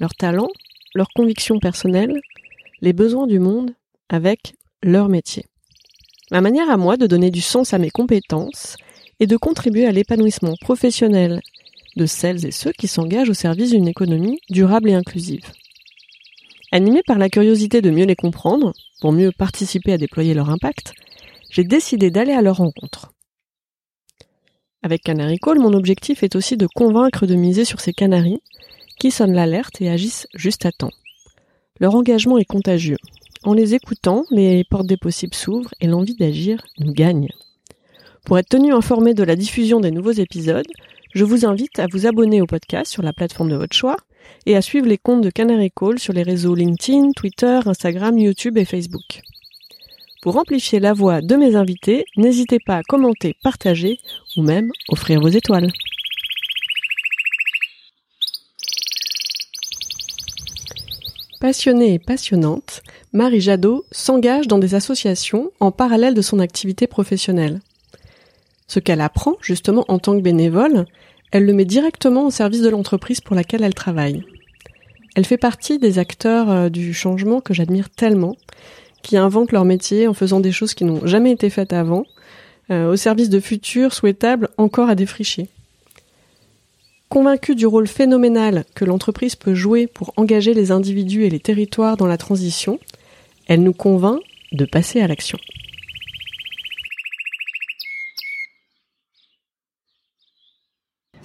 leurs talents, leurs convictions personnelles, les besoins du monde avec leur métier. Ma manière à moi de donner du sens à mes compétences et de contribuer à l'épanouissement professionnel de celles et ceux qui s'engagent au service d'une économie durable et inclusive. Animé par la curiosité de mieux les comprendre, pour mieux participer à déployer leur impact, j'ai décidé d'aller à leur rencontre. Avec Canary Call, mon objectif est aussi de convaincre de miser sur ces canaris qui sonnent l'alerte et agissent juste à temps. Leur engagement est contagieux. En les écoutant, les portes des possibles s'ouvrent et l'envie d'agir nous gagne. Pour être tenu informé de la diffusion des nouveaux épisodes, je vous invite à vous abonner au podcast sur la plateforme de votre choix et à suivre les comptes de Canary Call sur les réseaux LinkedIn, Twitter, Instagram, YouTube et Facebook. Pour amplifier la voix de mes invités, n'hésitez pas à commenter, partager ou même offrir vos étoiles. Passionnée et passionnante, Marie Jadot s'engage dans des associations en parallèle de son activité professionnelle. Ce qu'elle apprend, justement en tant que bénévole, elle le met directement au service de l'entreprise pour laquelle elle travaille. Elle fait partie des acteurs euh, du changement que j'admire tellement qui inventent leur métier en faisant des choses qui n'ont jamais été faites avant, euh, au service de futurs souhaitables encore à défricher. Convaincue du rôle phénoménal que l'entreprise peut jouer pour engager les individus et les territoires dans la transition, elle nous convainc de passer à l'action.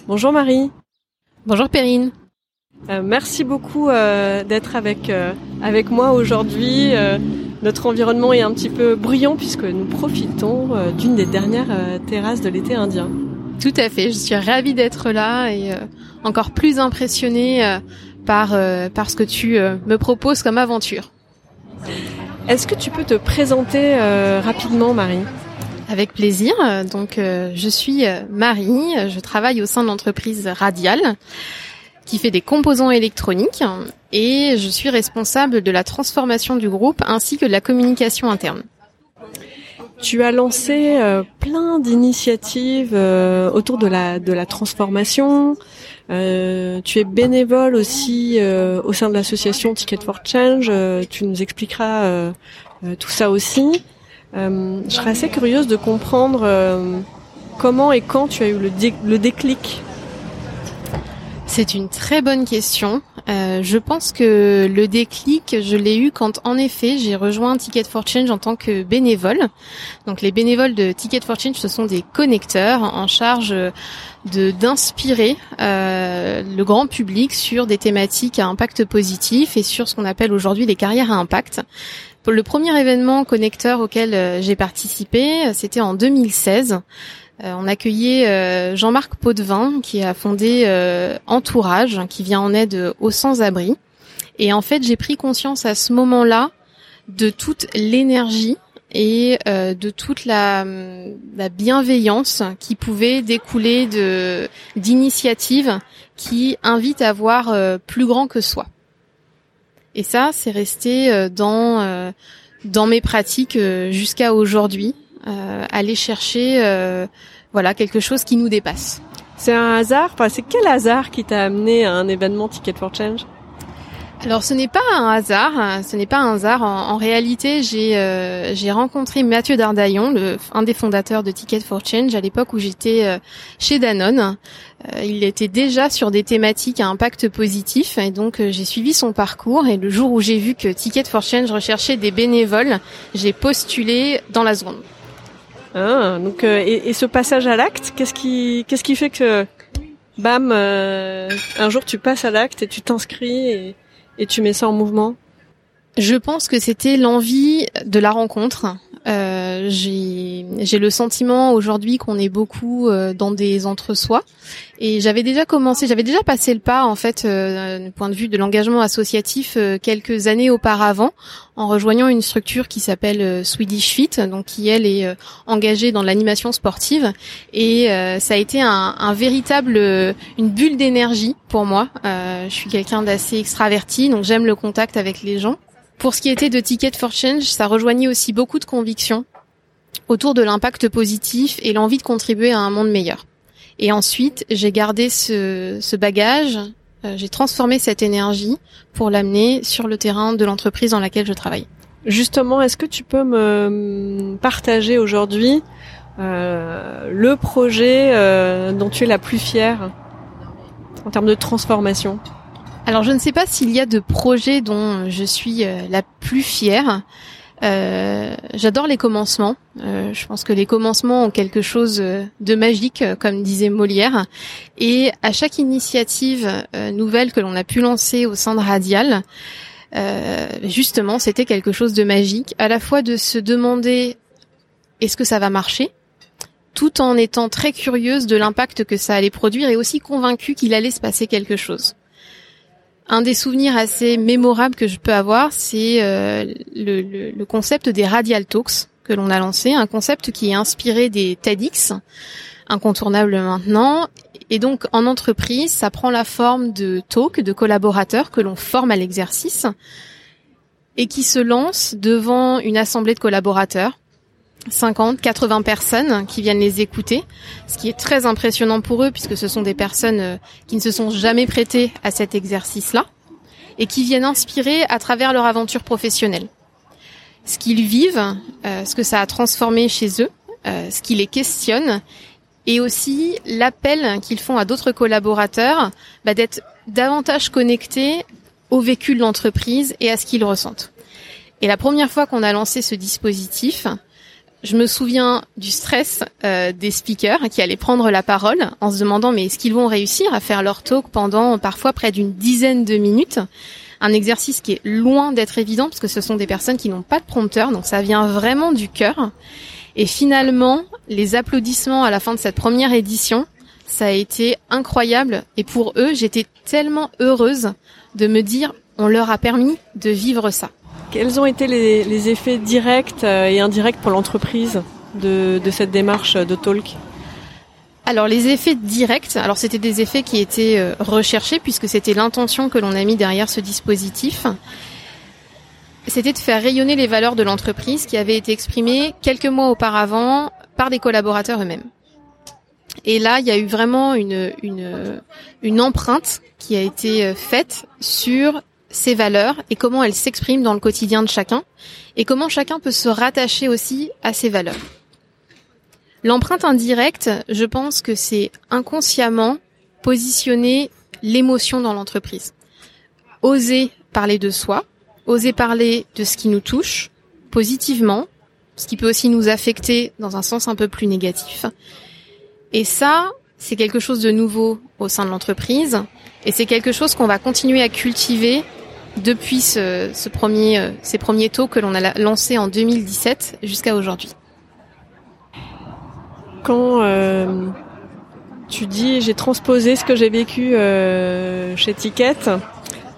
Bonjour Marie. Bonjour Perrine. Euh, merci beaucoup euh, d'être avec avec moi aujourd'hui. Notre environnement est un petit peu bruyant puisque nous profitons euh, d'une des dernières euh, terrasses de l'été indien. Tout à fait, je suis ravie d'être là et euh, encore plus impressionnée par, par ce que tu me proposes comme aventure. Est-ce que tu peux te présenter rapidement, Marie? Avec plaisir. Donc, je suis Marie. Je travaille au sein de l'entreprise Radial qui fait des composants électroniques et je suis responsable de la transformation du groupe ainsi que de la communication interne. Tu as lancé euh, plein d'initiatives euh, autour de la de la transformation. Euh, tu es bénévole aussi au sein de l'association Ticket for Change. tu nous expliqueras tout ça aussi. je serais assez curieuse de comprendre comment et quand tu as eu le, le déclic c'est une très bonne question. Euh, je pense que le déclic, je l'ai eu quand, en effet, j'ai rejoint Ticket for Change en tant que bénévole. Donc, les bénévoles de Ticket for Change, ce sont des connecteurs en charge de d'inspirer euh, le grand public sur des thématiques à impact positif et sur ce qu'on appelle aujourd'hui les carrières à impact. Le premier événement connecteur auquel euh, j'ai participé, c'était en 2016. Euh, on accueillait euh, Jean-Marc Potvin qui a fondé euh, Entourage, qui vient en aide aux sans-abri. Et en fait, j'ai pris conscience à ce moment-là de toute l'énergie et de toute la, la, bienveillance qui pouvait découler de d'initiatives qui invitent à voir plus grand que soi. Et ça, c'est resté dans mes pratiques jusqu'à aujourd'hui. Aller chercher voilà quelque chose qui nous dépasse. C'est un hasard. Enfin, c'est quel hasard qui t'a amené à un événement Ticket for Change? Alors ce n'est pas un hasard, hein, ce n'est pas un hasard. En, réalité, j'ai euh, j'ai rencontré Mathieu Dardaillon, le, un des fondateurs de Ticket for Change, à l'époque où j'étais euh, chez Danone. Euh, il était déjà sur des thématiques à impact positif, et donc j'ai suivi son parcours. Et le jour où j'ai vu que Ticket for Change recherchait des bénévoles, j'ai postulé dans la seconde. Ah, donc euh, et, ce passage à l'acte, qu'est-ce qui qu'est-ce qui fait que bam euh, un jour tu passes à l'acte et tu t'inscris et, et, tu mets ça en mouvement? Je pense que c'était l'envie de la rencontre. Euh, j'ai le sentiment aujourd'hui qu'on est beaucoup euh, dans des entre-soi. Et j'avais déjà commencé, j'avais déjà passé le pas en fait, euh, du point de vue de l'engagement associatif, euh, quelques années auparavant, en rejoignant une structure qui s'appelle Swedish Fit, donc qui elle est engagée dans l'animation sportive. Et ça a été un, un véritable, une bulle d'énergie pour moi. je suis quelqu'un d'assez extraverti, donc j'aime le contact avec les gens. Pour ce qui était de Ticket for Change, ça rejoignait aussi beaucoup de convictions autour de l'impact positif et l'envie de contribuer à un monde meilleur. Et ensuite, j'ai gardé ce, bagage, euh, j'ai transformé cette énergie pour l'amener sur le terrain de l'entreprise dans laquelle je travaille. Justement, est-ce que tu peux me partager aujourd'hui euh, le projet euh, dont tu es la plus fière en termes de transformation? Alors je ne sais pas s'il y a de projets dont je suis euh, la plus fière. Euh, j'adore les commencements. Euh, je pense que les commencements ont quelque chose de magique, comme disait Molière. Et à chaque initiative nouvelle que l'on a pu lancer au sein de Radial, justement, c'était quelque chose de magique. À la fois de se demander est-ce que ça va marcher, tout en étant très curieuse de l'impact que ça allait produire et aussi convaincue qu'il allait se passer quelque chose. Un des souvenirs assez mémorables que je peux avoir, c'est euh, le, concept des Radial Talks que l'on a lancé, un concept qui est inspiré des TEDx, incontournable maintenant. Et donc en entreprise, ça prend la forme de talks de collaborateurs que l'on forme à l'exercice et qui se lancent devant une assemblée de collaborateurs 50, 80 personnes qui viennent les écouter, ce qui est très impressionnant pour eux puisque ce sont des personnes euh, qui ne se sont jamais prêtées à cet exercice-là et qui viennent inspirer à travers leur aventure professionnelle. Ce qu'ils vivent, euh, ce que ça a transformé chez eux, euh, ce qui les questionne et aussi l'appel qu'ils font à d'autres collaborateurs bah, d'être davantage connectés au vécu de l'entreprise et à ce qu'ils ressentent. Et la première fois qu'on a lancé ce dispositif, je me souviens du stress euh, des speakers qui allaient prendre la parole en se demandant mais est-ce qu'ils vont réussir à faire leur talk pendant parfois près d'une dizaine de minutes? Un exercice qui est loin d'être évident parce que ce sont des personnes qui n'ont pas de prompteur donc ça vient vraiment du cœur. Et finalement les applaudissements à la fin de cette première édition ça a été incroyable. Et pour eux j'étais tellement heureuse de me dire on leur a permis de vivre ça quels ont été les, effets directs euh, et indirects pour l'entreprise de, cette démarche de talk? Alors les effets directs, alors c'était des effets qui étaient euh, recherchés puisque c'était l'intention que l'on a mis derrière ce dispositif. C'était de faire rayonner les valeurs de l'entreprise qui avaient été exprimées quelques mois auparavant par des collaborateurs eux-mêmes. Et là, il y a eu vraiment une, une, empreinte qui a été euh, faite sur ses valeurs et comment elles s'expriment dans le quotidien de chacun et comment chacun peut se rattacher aussi à ses valeurs. L'empreinte indirecte, je pense que c'est inconsciemment positionner l'émotion dans l'entreprise. Oser parler de soi, oser parler de ce qui nous touche positivement, ce qui peut aussi nous affecter dans un sens un peu plus négatif. Et ça, c'est quelque chose de nouveau au sein de l'entreprise et c'est quelque chose qu'on va continuer à cultiver depuis ce, premier, euh, ces premiers taux que l'on a lancés en 2017 jusqu'à aujourd'hui. Quand euh, tu dis j'ai transposé ce que j'ai vécu euh, chez Ticket,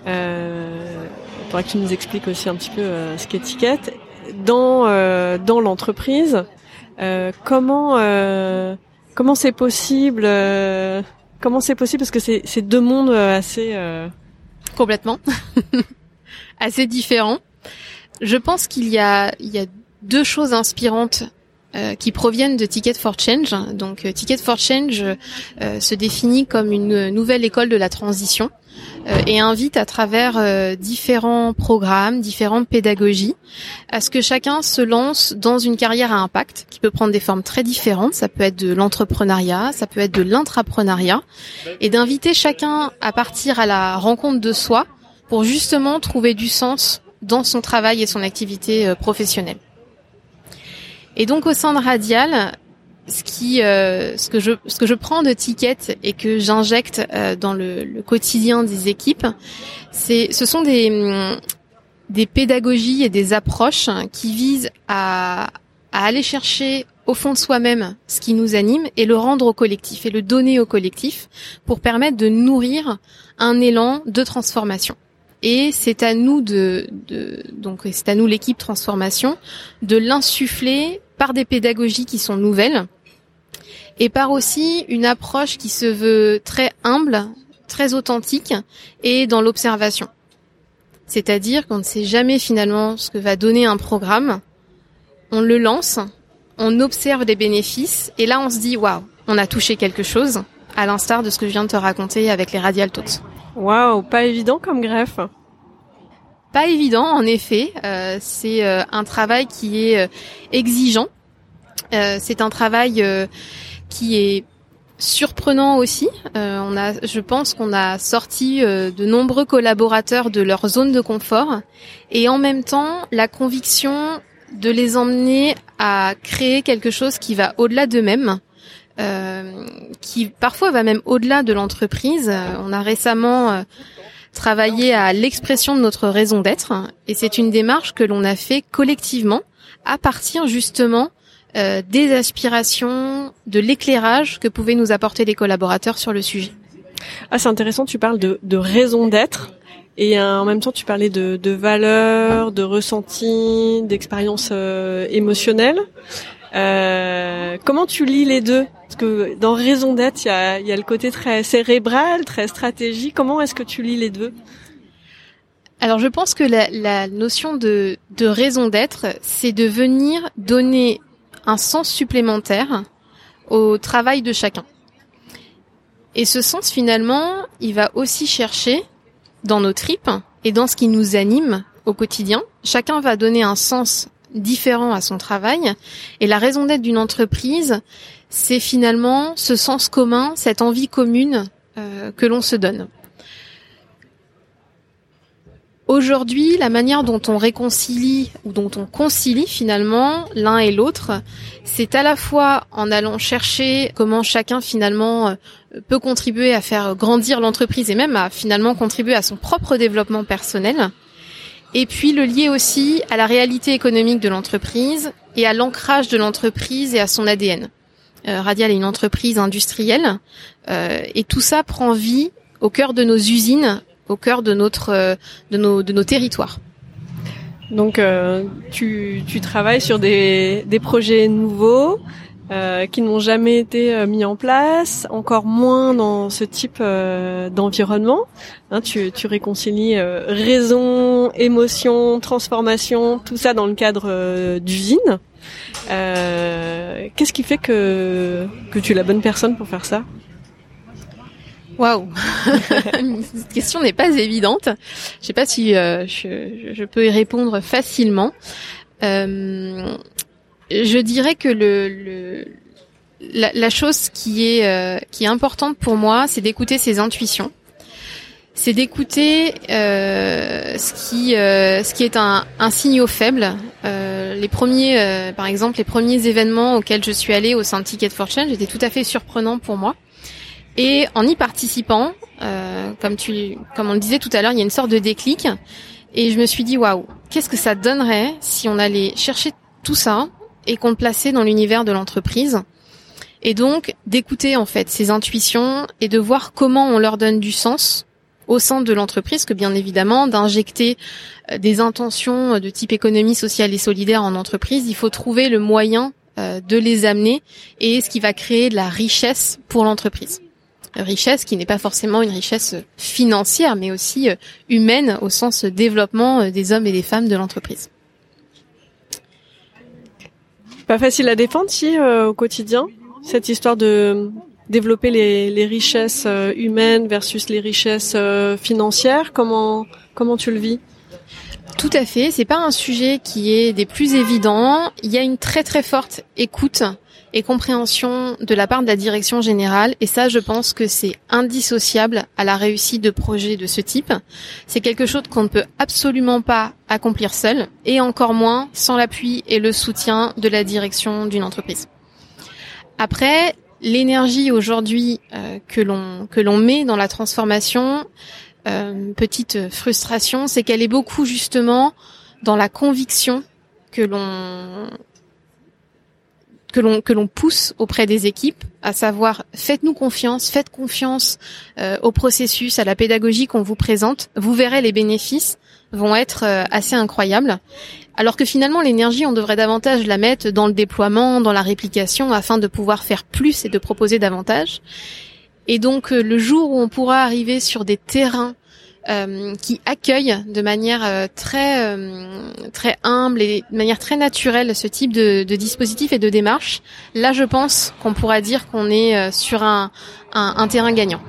euh, il faudra que tu nous expliques aussi un petit peu ce qu'est Ticket dans dans l'entreprise. comment comment c'est possible Comment c'est possible? Parce que c'est deux mondes assez complètement, assez différent. Je pense qu'il y a, il y deux choses inspirantes euh, qui proviennent de Ticket for Change. Donc euh, Ticket for Change euh, se définit comme une nouvelle école de la transition et invite à travers différents programmes, différentes pédagogies, à ce que chacun se lance dans une carrière à impact qui peut prendre des formes très différentes. Ça peut être de l'entrepreneuriat, ça peut être de l'intrapreneuriat, et d'inviter chacun à partir à la rencontre de soi pour justement trouver du sens dans son travail et son activité professionnelle. Et donc au sein de Radial, euh, ce que je, prends de tickets et que j'injecte euh, dans le, quotidien des équipes, c'est, ce sont des, des pédagogies et des approches qui visent à, à aller chercher au fond de soi-même ce qui nous anime et le rendre au collectif et le donner au collectif pour permettre de nourrir un élan de transformation. Et c'est à nous de, donc c'est à nous l'équipe transformation de l'insuffler par des pédagogies qui sont nouvelles et par aussi une approche qui se veut très humble, très authentique et dans l'observation. C'est-à-dire qu'on ne sait jamais finalement ce que va donner un programme. On le lance, on observe les bénéfices et là on se dit waouh, on a touché quelque chose, à l'instar de ce que je viens de te raconter avec les Radial Talks. Waouh, pas évident comme greffe. Pas évident, en effet. Euh, c'est euh, un travail qui est euh, exigeant. c'est un travail qui est surprenant aussi. on a, je pense qu'on a sorti de nombreux collaborateurs de leur zone de confort et en même temps la conviction de les emmener à créer quelque chose qui va au-delà d'eux-mêmes, euh, qui parfois va même au-delà de l'entreprise. On a récemment euh, travaillé à l'expression de notre raison d'être, et c'est une démarche que l'on a fait collectivement à partir justement euh, des aspirations, de l'éclairage que pouvaient nous apporter les collaborateurs sur le sujet. Ah, c'est intéressant, tu parles de, de raison d'être. Et euh, en même temps, tu parlais de, de valeurs, de ressentis, d'expériences euh, émotionnelles. Euh, comment tu lis les deux? Parce que dans raison d'être, il y a, le côté très cérébral, très stratégique. Comment est-ce que tu lis les deux? Alors je pense que la, la notion de, de raison d'être, c'est de venir donner un sens supplémentaire au travail de chacun. Et ce sens finalement, il va aussi chercher dans nos tripes et dans ce qui nous anime au quotidien. Chacun va donner un sens différent à son travail. Et la raison d'être d'une entreprise, c'est finalement ce sens commun, cette envie commune euh, que l'on se donne. Aujourd'hui, la manière dont on réconcilie ou dont on concilie finalement l'un et l'autre, c'est à la fois en allant chercher comment chacun finalement euh, peut contribuer à faire grandir l'entreprise et même à finalement contribuer à son propre développement personnel, et puis le lier aussi à la réalité économique de l'entreprise et à l'ancrage de l'entreprise et à son ADN. Euh, Radial est une entreprise industrielle euh, et tout ça prend vie au cœur de nos usines au cœur de notre euh, de nos de nos territoires. Donc euh, tu, tu travailles sur des, des projets nouveaux euh, qui n'ont jamais été mis en place, encore moins dans ce type d'environnement. Hein, tu, tu réconcilies raison, émotion, transformation, tout ça dans le cadre d'usine. Qu'est-ce qui fait que, que tu es la bonne personne pour faire ça? Waouh Cette question n'est pas évidente. Je sais pas si euh, je, je, peux y répondre facilement. Euh, je dirais que le, le la, la, chose qui est euh, qui est importante pour moi, c'est d'écouter ses intuitions. C'est d'écouter euh, ce qui euh, ce qui est un, un signal faible. les premiers, par exemple, les premiers événements auxquels je suis allée au sein de Ticket for Change étaient tout à fait surprenants pour moi. Et en y participant, euh, comme tu, comme on le disait tout à l'heure, il y a une sorte de déclic. Et je me suis dit waouh, qu'est-ce que ça donnerait si on allait chercher tout ça et qu'on le plaçait dans l'univers de l'entreprise. Et donc d'écouter en fait ces intuitions et de voir comment on leur donne du sens au sein de l'entreprise, que bien évidemment d'injecter euh, des intentions de type économie sociale et solidaire en entreprise, il faut trouver le moyen euh, de les amener et ce qui va créer de la richesse pour l'entreprise richesse qui n'est pas forcément une richesse financière, mais aussi euh, humaine au sens développement euh, des hommes et des femmes de l'entreprise. Pas facile à défendre si euh, au quotidien cette histoire de développer les, les richesses humaines versus les richesses financières. Comment comment tu le vis? Tout à fait, c'est pas un sujet qui est des plus évidents. Il y a une très très forte écoute et compréhension de la part de la direction générale. Et ça, je pense que c'est indissociable à la réussite de projets de ce type. C'est quelque chose qu'on ne peut absolument pas accomplir seul, et encore moins sans l'appui et le soutien de la direction d'une entreprise. Après, l'énergie aujourd'hui euh, que l'on que l'on met dans la transformation, euh, petite frustration, c'est qu'elle est beaucoup justement dans la conviction que l'on que l'on que l'on pousse auprès des équipes, à savoir faites-nous confiance, faites confiance euh, au processus, à la pédagogie qu'on vous présente. Vous verrez les bénéfices vont être euh, assez incroyables. Alors que finalement l'énergie, on devrait davantage la mettre dans le déploiement, dans la réplication, afin de pouvoir faire plus et de proposer davantage. Et donc euh, le jour où on pourra arriver sur des terrains euh, qui accueillent de manière euh, très euh, très humble et de manière très naturelle ce type de, de dispositif et de démarche, là je pense qu'on pourra dire qu'on est sur un, un, un, terrain gagnant.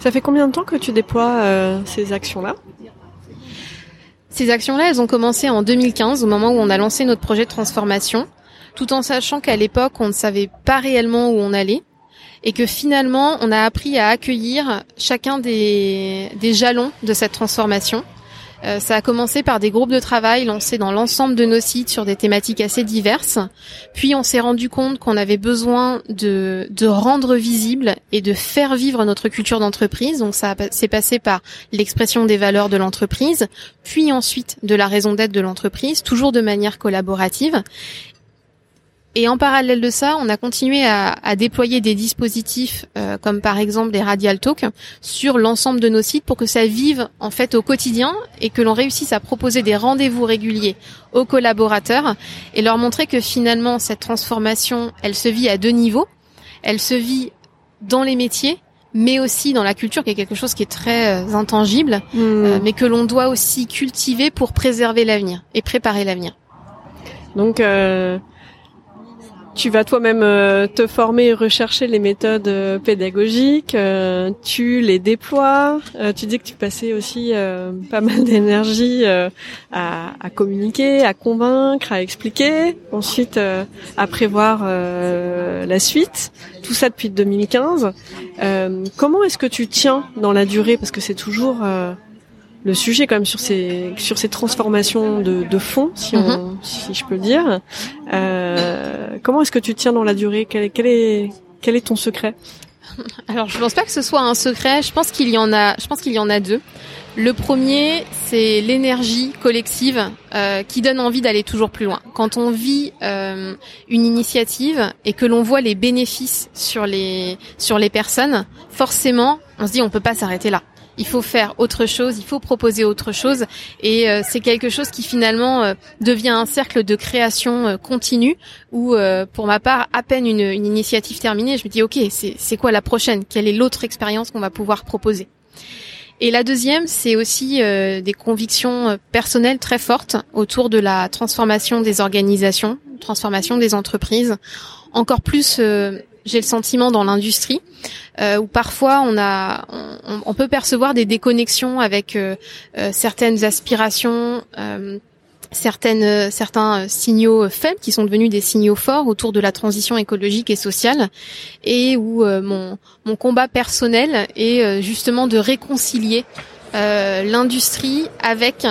Ça fait combien de temps que tu déploies ces actions-là? Ces actions-là, elles ont commencé en 2015, au moment où on a lancé notre projet de transformation, tout en sachant qu'à l'époque, on ne savait pas réellement où on allait et que finalement on a appris à accueillir chacun des, des jalons de cette transformation. Euh, ça a commencé par des groupes de travail lancés dans l'ensemble de nos sites sur des thématiques assez diverses. Puis on s'est rendu compte qu'on avait besoin de, de rendre visible et de faire vivre notre culture d'entreprise. Donc ça s'est passé par l'expression des valeurs de l'entreprise, puis ensuite de la raison d'être de l'entreprise, toujours de manière collaborative. Et en parallèle de ça, on a continué à, à déployer des dispositifs euh, comme par exemple des radial talk sur l'ensemble de nos sites pour que ça vive en fait au quotidien et que l'on réussisse à proposer des rendez-vous réguliers aux collaborateurs et leur montrer que finalement cette transformation, elle se vit à deux niveaux. Elle se vit dans les métiers mais aussi dans la culture qui est quelque chose qui est très euh, intangible, mmh. euh, mais que l'on doit aussi cultiver pour préserver l'avenir et préparer l'avenir. Donc euh, tu vas toi-même euh, te former et rechercher les méthodes euh, pédagogiques, euh, tu les déploies, tu dis que tu passais aussi pas mal d'énergie à, à, communiquer, à convaincre, à expliquer, ensuite à prévoir la suite, tout ça depuis 2015. comment est-ce que tu tiens dans la durée? Parce que c'est toujours le sujet quand même sur ces sur ces transformations de, de fond, si, on, mhm. si je peux dire. Euh, comment est-ce que tu tiens dans la durée? Quel, quel est quel est ton secret? Alors je pense pas que ce soit un secret. Je pense qu'il y en a. Je pense qu'il y en a deux. Le premier, c'est l'énergie collective euh, qui donne envie d'aller toujours plus loin. Quand on vit euh, une initiative et que l'on voit les bénéfices sur les sur les personnes, forcément, on se dit on peut pas s'arrêter là il faut faire autre chose, il faut proposer autre chose, et euh, c'est quelque chose qui finalement euh, devient un cercle de création euh, continue. Où, pour ma part, à peine une, une initiative terminée, je me dis ok, c'est quoi la prochaine? Quelle est l'autre expérience qu'on va pouvoir proposer? Et la deuxième, c'est aussi des convictions personnelles très fortes autour de la transformation des organisations, transformation des entreprises, encore plus j'ai le sentiment dans l'industrie euh, où parfois on a on, on, peut percevoir des déconnexions avec euh, euh certaines aspirations euh, certaines euh, certains signaux faibles qui sont devenus des signaux forts autour de la transition écologique et sociale et où mon mon combat personnel est justement de réconcilier l'industrie avec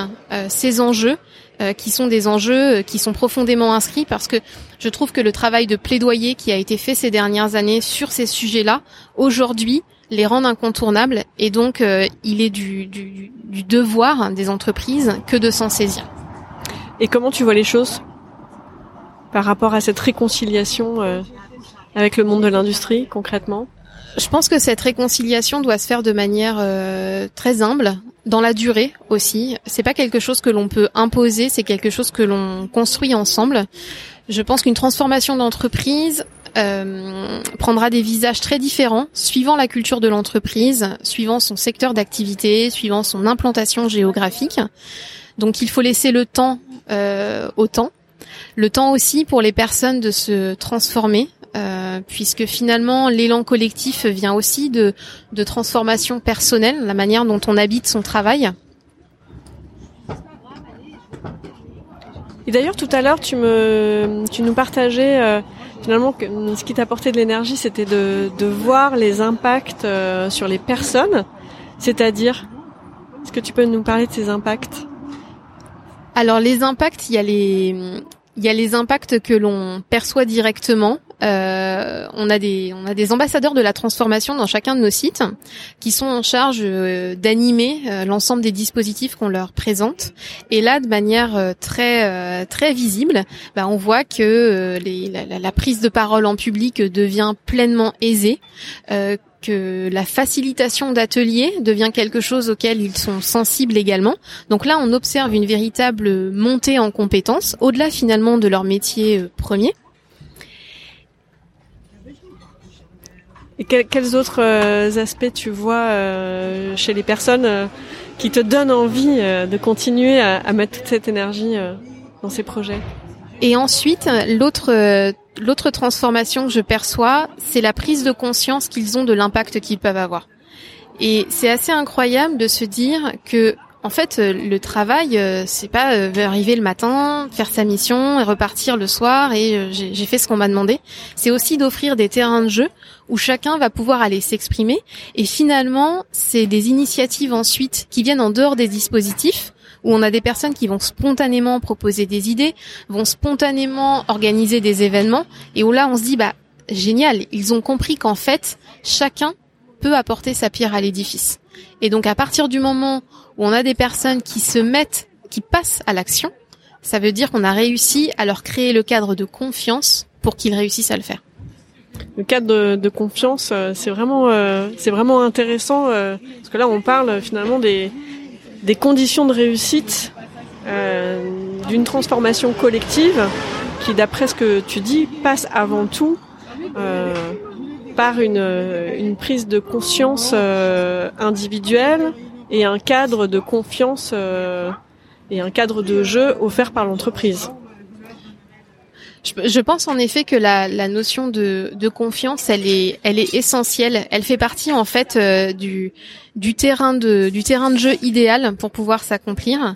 ces enjeux euh, qui sont des enjeux euh, qui sont profondément inscrits parce que je trouve que le travail de plaidoyer qui a été fait ces dernières années sur ces sujets-là, aujourd'hui, les rend incontournables et donc euh, il est du, du, du, devoir des entreprises que de s'en saisir. Et comment tu vois les choses par rapport à cette réconciliation avec le monde de l'industrie concrètement? Je pense que cette réconciliation doit se faire de manière euh, très humble, dans la durée aussi. C'est pas quelque chose que l'on peut imposer, c'est quelque chose que l'on construit ensemble. Je pense qu'une transformation d'entreprise euh, prendra des visages très différents suivant la culture de l'entreprise, suivant son secteur d'activité, suivant son implantation géographique. Donc il faut laisser le temps euh, au temps, le temps aussi pour les personnes de se transformer, euh, puisque finalement l'élan collectif vient aussi de, de transformation personnelle, la manière dont on habite son travail. Et d'ailleurs, tout à l'heure, tu me, tu nous partageais euh, finalement que ce qui t'apportait de l'énergie, c'était de, de voir les impacts euh, sur les personnes. C'est-à-dire, est-ce que tu peux nous parler de ces impacts? Alors, les impacts, il y a les, il y a les impacts que l'on perçoit directement euh, on a des on a des ambassadeurs de la transformation dans chacun de nos sites qui sont en charge euh, d'animer euh, l'ensemble des dispositifs qu'on leur présente. Et là, de manière très très visible, bah, on voit que la, la, prise de parole en public devient pleinement aisée que la facilitation d'ateliers devient quelque chose auquel ils sont sensibles également. Donc là, on observe une véritable montée en compétences, au-delà finalement de leur métier premier. Et quels autres euh, aspects tu vois euh, chez les personnes qui te donnent envie de continuer à, mettre toute cette énergie dans ces projets? Et ensuite, l'autre l'autre transformation que je perçois, c'est la prise de conscience qu'ils ont de l'impact qu'ils peuvent avoir. Et c'est assez incroyable de se dire que en fait, le travail, euh, c'est pas euh, arriver le matin, faire sa mission et repartir le soir et euh, j'ai fait ce qu'on m'a demandé. C'est aussi d'offrir des terrains de jeu où chacun va pouvoir aller s'exprimer. Et finalement, c'est des initiatives ensuite qui viennent en dehors des dispositifs où on a des personnes qui vont spontanément proposer des idées, vont spontanément organiser des événements, et où là on se dit bah génial, ils ont compris qu'en fait chacun peut apporter sa pierre à l'édifice. Et donc à partir du moment où on a des personnes qui se mettent, qui passent à l'action, ça veut dire qu'on a réussi à leur créer le cadre de confiance pour qu'ils réussissent à le faire. Le cadre de, confiance, euh, c'est vraiment, euh, c'est vraiment intéressant euh, parce que là, on parle finalement des, conditions de réussite d'une transformation collective qui, d'après ce que tu dis, passe avant tout par une, une, prise de conscience euh, individuelle et un cadre de confiance euh, et un cadre de jeu offert par l'entreprise. Je, pense en effet que la, la notion de, de, confiance, elle est, elle est essentielle. Elle fait partie en fait euh, du, du terrain de, du terrain de jeu idéal pour pouvoir s'accomplir,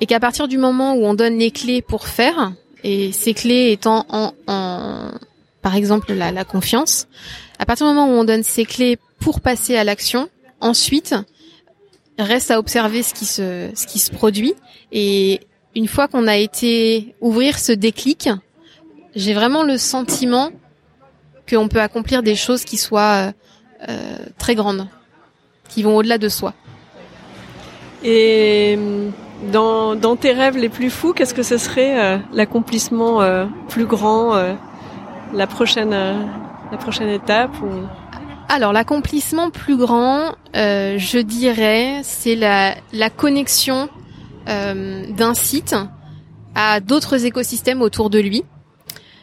et qu'à partir du moment où on donne les clés pour faire, et ces clés étant en, en par exemple la, confiance, à partir du moment où on donne ces clés pour passer à l'action, ensuite reste à observer ce qui se, produit, et une fois qu'on a été ouvrir ce déclic, j'ai vraiment le sentiment qu'on peut accomplir des choses qui soient euh, euh, très grandes, qui vont au-delà de soi. Et dans, dans tes rêves les plus fous, qu'est-ce que ce serait euh, l'accomplissement plus grand, la prochaine la prochaine étape ou... Alors l'accomplissement plus grand, je dirais, c'est la, la connexion d'un site à d'autres écosystèmes autour de lui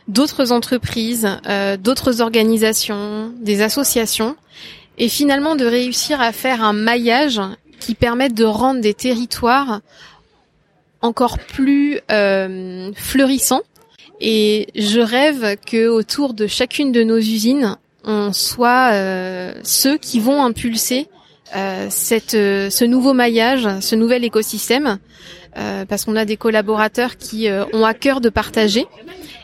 d'autres entreprises, euh, d'autres organisations, des associations, et finalement de réussir à faire un maillage qui permette de rendre des territoires encore plus euh, fleurissants. Et je rêve que autour de chacune de nos usines, on soit euh, ceux qui vont impulser cette, ce nouveau maillage, ce nouvel écosystème, parce qu'on a des collaborateurs qui ont à cœur de partager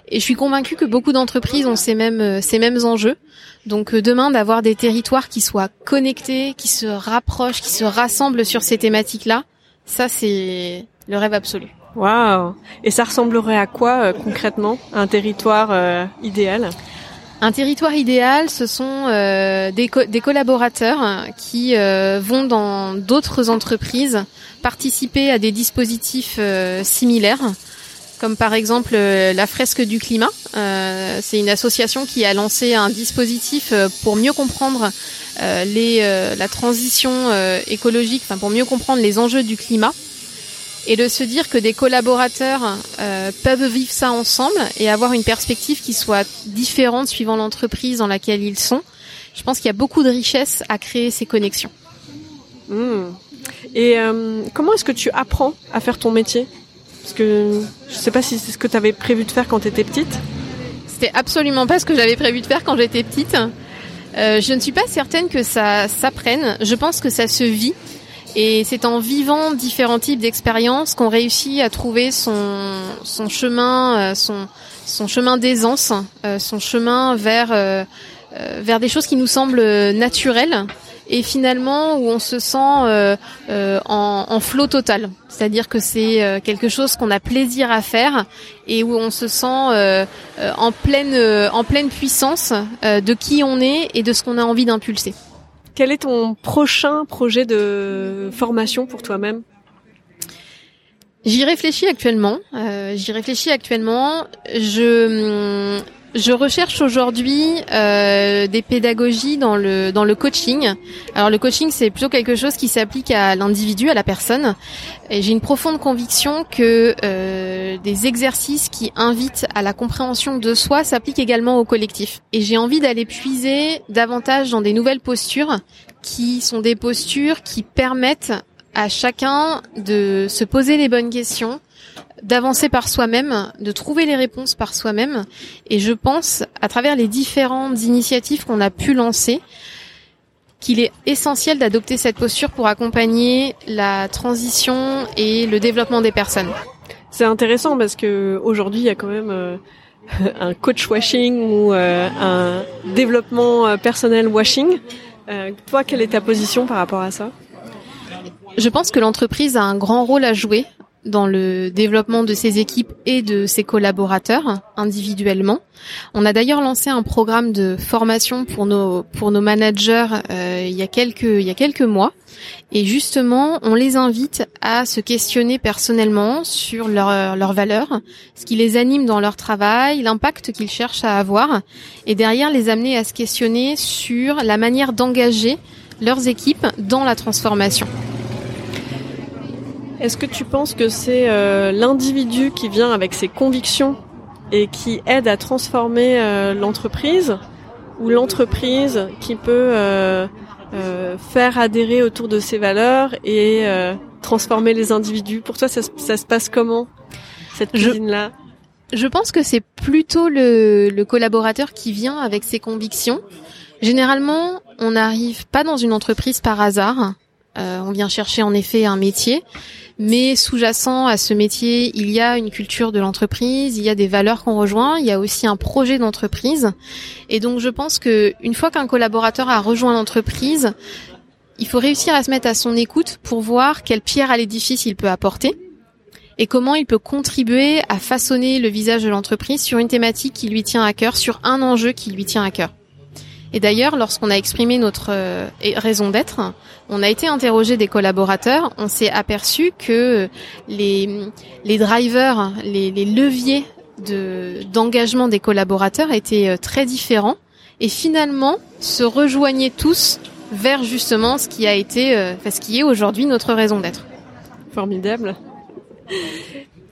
et je suis convaincue que beaucoup d'entreprises ont ces mêmes euh, ces mêmes enjeux. Donc euh, demain d'avoir des territoires qui soient connectés, qui se rapprochent, qui se rassemblent sur ces thématiques-là, ça c'est le rêve absolu. Waouh. Et ça ressemblerait à quoi euh, concrètement un territoire idéal? Un territoire idéal, ce sont des, des, collaborateurs qui vont dans d'autres entreprises participer à des dispositifs similaires comme par exemple euh, la fresque du climat. Euh, c'est une association qui a lancé un dispositif euh, pour mieux comprendre les, la transition écologique, enfin pour mieux comprendre les enjeux du climat et de se dire que des collaborateurs peuvent vivre ça ensemble et avoir une perspective qui soit différente suivant l'entreprise dans laquelle ils sont. Je pense qu'il y a beaucoup de richesse à créer ces connexions. Mmh. Et comment est-ce que tu apprends à faire ton métier? Parce que je sais pas si c'est ce que tu avais prévu de faire quand tu étais petite. C'était absolument pas ce que j'avais prévu de faire quand j'étais petite. Euh, je ne suis pas certaine que ça s'apprenne. Je pense que ça se vit. Et c'est en vivant différents types d'expériences qu'on réussit à trouver son, son chemin, euh, son, son chemin d'aisance, euh, son chemin vers, vers des choses qui nous semblent naturelles et finalement où on se sent euh, euh, en, en flot total. C'est-à-dire que c'est euh, quelque chose qu'on a plaisir à faire et où on se sent en pleine en pleine puissance de qui on est et de ce qu'on a envie d'impulser. Quel est ton prochain projet de formation pour toi-même? J'y réfléchis actuellement. J'y réfléchis actuellement. Je je recherche aujourd'hui euh, des pédagogies dans le dans le coaching. Alors le coaching c'est plutôt quelque chose qui s'applique à l'individu, à la personne. Et j'ai une profonde conviction que euh, des exercices qui invitent à la compréhension de soi s'appliquent également au collectif. Et j'ai envie d'aller puiser davantage dans des nouvelles postures qui sont des postures qui permettent à chacun de se poser les bonnes questions, d'avancer par soi-même, de trouver les réponses par soi-même. Et je pense, à travers les différentes initiatives qu'on a pu lancer, qu'il est essentiel d'adopter cette posture pour accompagner la transition et le développement des personnes. C'est intéressant parce que aujourd'hui il y a quand même euh, un coach washing ou euh, un développement euh, personnel washing. toi, quelle est ta position par rapport à ça? Je pense que l'entreprise a un grand rôle à jouer dans le développement de ses équipes et de ses collaborateurs individuellement. On a d'ailleurs lancé un programme de formation pour nos pour nos managers euh, il y a quelques il y a quelques mois et justement on les invite à se questionner personnellement sur leurs leurs valeurs, ce qui les anime dans leur travail, l'impact qu'ils cherchent à avoir et derrière les amener à se questionner sur la manière d'engager leurs équipes dans la transformation. Est-ce que tu penses que c'est euh, l'individu qui vient avec ses convictions et qui aide à transformer euh, l'entreprise ou l'entreprise qui peut euh, faire adhérer autour de ses valeurs et transformer les individus? Pour toi, ça, se passe comment cette cuisine-là? Je, pense que c'est plutôt le, le collaborateur qui vient avec ses convictions. Généralement, on n'arrive pas dans une entreprise par hasard. On vient chercher en effet un métier mais sous-jacent à ce métier, il y a une culture de l'entreprise, il y a des valeurs qu'on rejoint, il y a aussi un projet d'entreprise. Et donc je pense que une fois qu'un collaborateur a rejoint l'entreprise, il faut réussir à se mettre à son écoute pour voir quelle pierre à l'édifice il peut apporter et comment il peut contribuer à façonner le visage de l'entreprise sur une thématique qui lui tient à cœur, sur un enjeu qui lui tient à cœur. Et d'ailleurs, lorsqu'on a exprimé notre euh, raison d'être, on a été interrogé des collaborateurs, on s'est aperçu que les, les drivers, les, les leviers de, d'engagement des collaborateurs étaient euh, très différents et finalement se rejoignaient tous vers justement ce qui a été, euh, ce qui est aujourd'hui notre raison d'être. Formidable.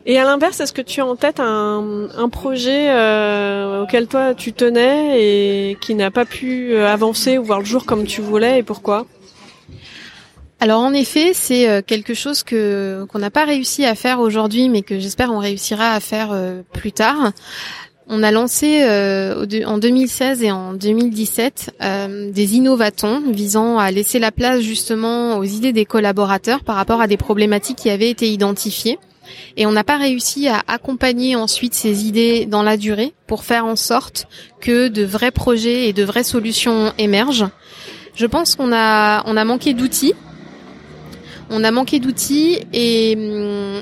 Et à l'inverse, est-ce que tu as en tête un, un projet euh, auquel toi tu tenais et qui n'a pas pu euh, avancer ou voir le jour comme tu voulais et pourquoi? Alors en effet, c'est euh, quelque chose que qu'on n'a pas réussi à faire aujourd'hui, mais que j'espère on réussira à faire plus tard. On a lancé en 2016 et en 2017 des innovatons visant à laisser la place justement aux idées des collaborateurs par rapport à des problématiques qui avaient été identifiées et on n'a pas réussi à accompagner ensuite ces idées dans la durée pour faire en sorte que de vrais projets et de vraies solutions émergent. Je pense qu'on a on a manqué d'outils. On a manqué d'outils et,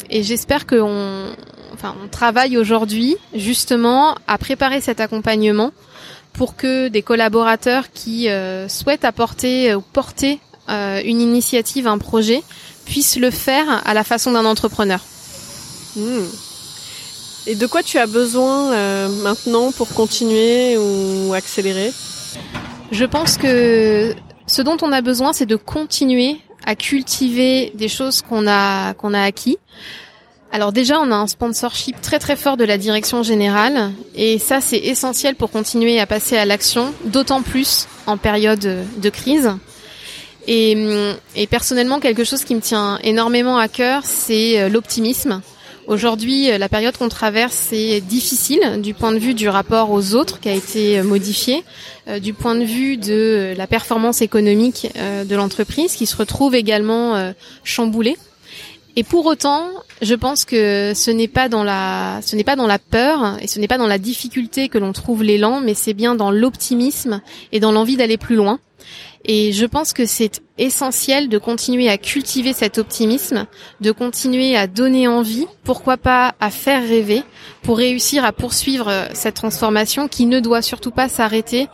et j'espère qu'on enfin on travaille aujourd'hui justement à préparer cet accompagnement pour que des collaborateurs qui euh, souhaitent apporter ou porter euh, une initiative, un projet, puissent le faire à la façon d'un entrepreneur. Hmm. Et de quoi tu as besoin euh, maintenant pour continuer ou accélérer? Je pense que ce dont on a besoin, c'est de continuer à cultiver des choses qu'on a qu'on a acquis. Alors déjà, on a un sponsorship très très fort de la direction générale et ça c'est essentiel pour continuer à passer à l'action, d'autant plus en période de crise. Et, et personnellement, quelque chose qui me tient énormément à cœur, c'est euh, l'optimisme. Aujourd'hui, euh, la période qu'on traverse est difficile du point de vue du rapport aux autres qui a été euh, modifié, euh, du point de vue de la performance économique de l'entreprise qui se retrouve également chamboulée. Et pour autant, je pense que ce n'est pas dans la, ce n'est pas dans la peur et ce n'est pas dans la difficulté que l'on trouve l'élan, mais c'est bien dans l'optimisme et dans l'envie d'aller plus loin. Et je pense que c'est essentiel de continuer à cultiver cet optimisme, de continuer à donner envie, pourquoi pas à faire rêver, pour réussir à poursuivre cette transformation qui ne doit surtout pas s'arrêter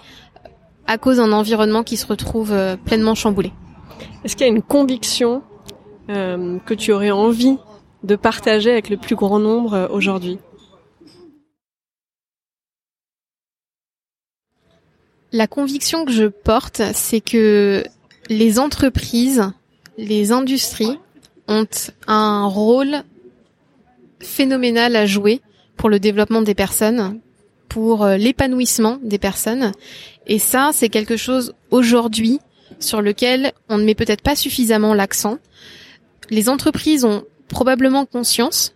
à cause d'un environnement qui se retrouve euh, pleinement chamboulé. Est-ce qu'il y a une conviction euh, que tu aurais envie de partager avec le plus grand nombre euh, aujourd'hui? La conviction que je porte, c'est que les entreprises, les industries ont un rôle phénoménal à jouer pour le développement des personnes, pour euh, l'épanouissement des personnes. Et ça, c'est quelque chose aujourd'hui sur lequel on ne met peut-être pas suffisamment l'accent. Les entreprises ont probablement conscience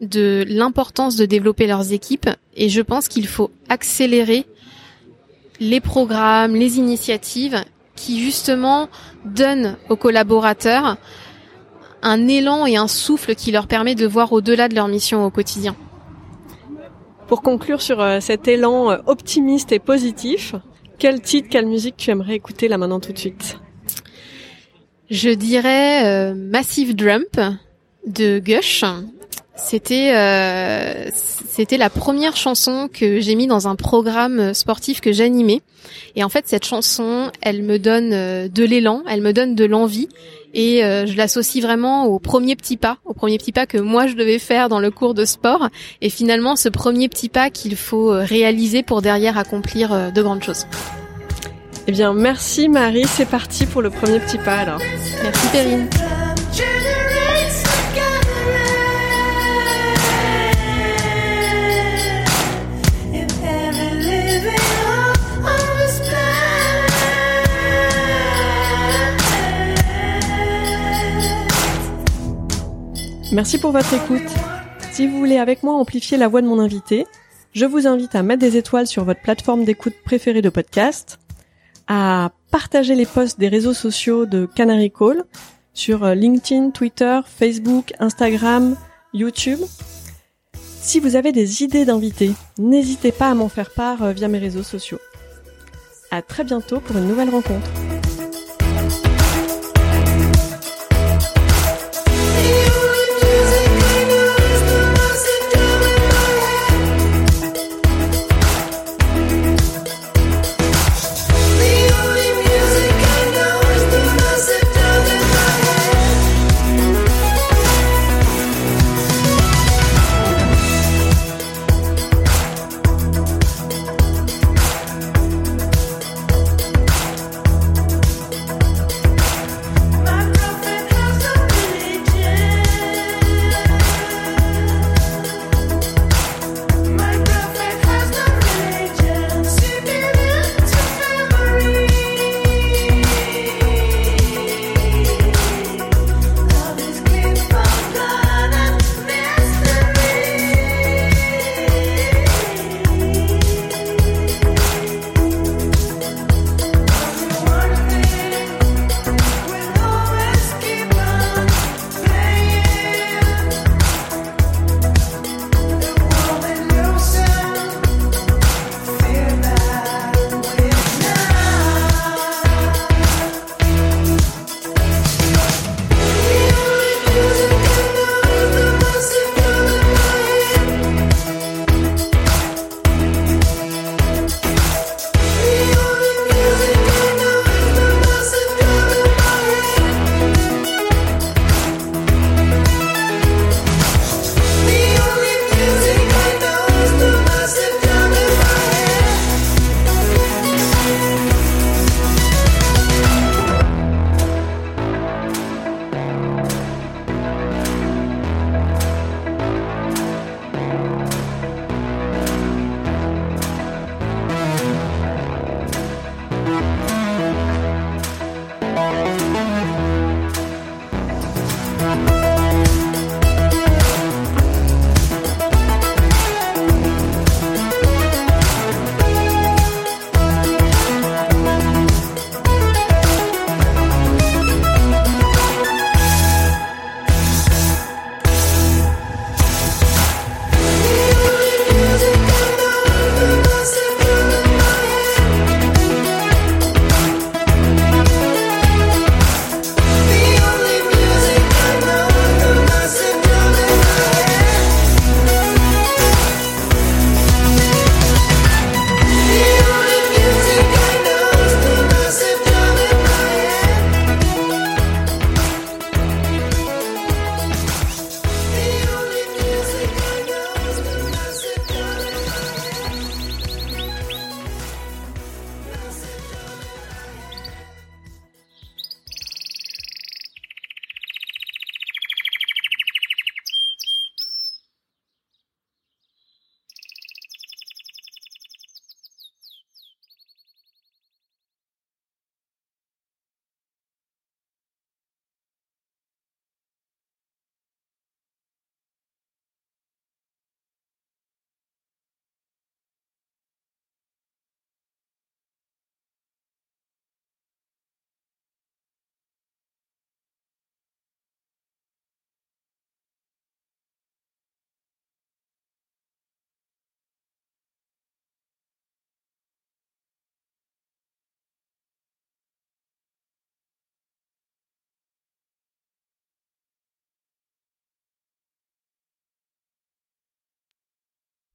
de l'importance de développer leurs équipes et je pense qu'il faut accélérer les programmes, les initiatives qui justement donnent aux collaborateurs un élan et un souffle qui leur permet de voir au-delà de leur mission au quotidien. Pour conclure sur euh, cet élan euh, optimiste et positif, quel titre, quelle musique tu aimerais écouter là maintenant tout de suite? Je dirais euh, Massive Drump de Gush. C'était euh, c'était la première chanson que j'ai mis dans un programme sportif que j'animais. Et en fait, cette chanson, elle me donne euh, de l'élan, elle me donne de l'envie et euh, je l'associe vraiment au premier petit pas, au premier petit pas que moi je devais faire dans le cours de sport et finalement ce premier petit pas qu'il faut euh, réaliser pour derrière accomplir de grandes choses. Eh bien, merci Marie, c'est parti pour le premier petit pas alors. Merci Perrine. Merci pour votre écoute. Si vous voulez avec moi amplifier la voix de mon invité, je vous invite à mettre des étoiles sur votre plateforme d'écoute préférée de podcast, à partager les posts des réseaux sociaux de Canary Call sur euh, LinkedIn, Twitter, Facebook, Instagram, YouTube. Si vous avez des idées d'invités, n'hésitez pas à m'en faire part euh, via mes réseaux sociaux. À très bientôt pour une nouvelle rencontre.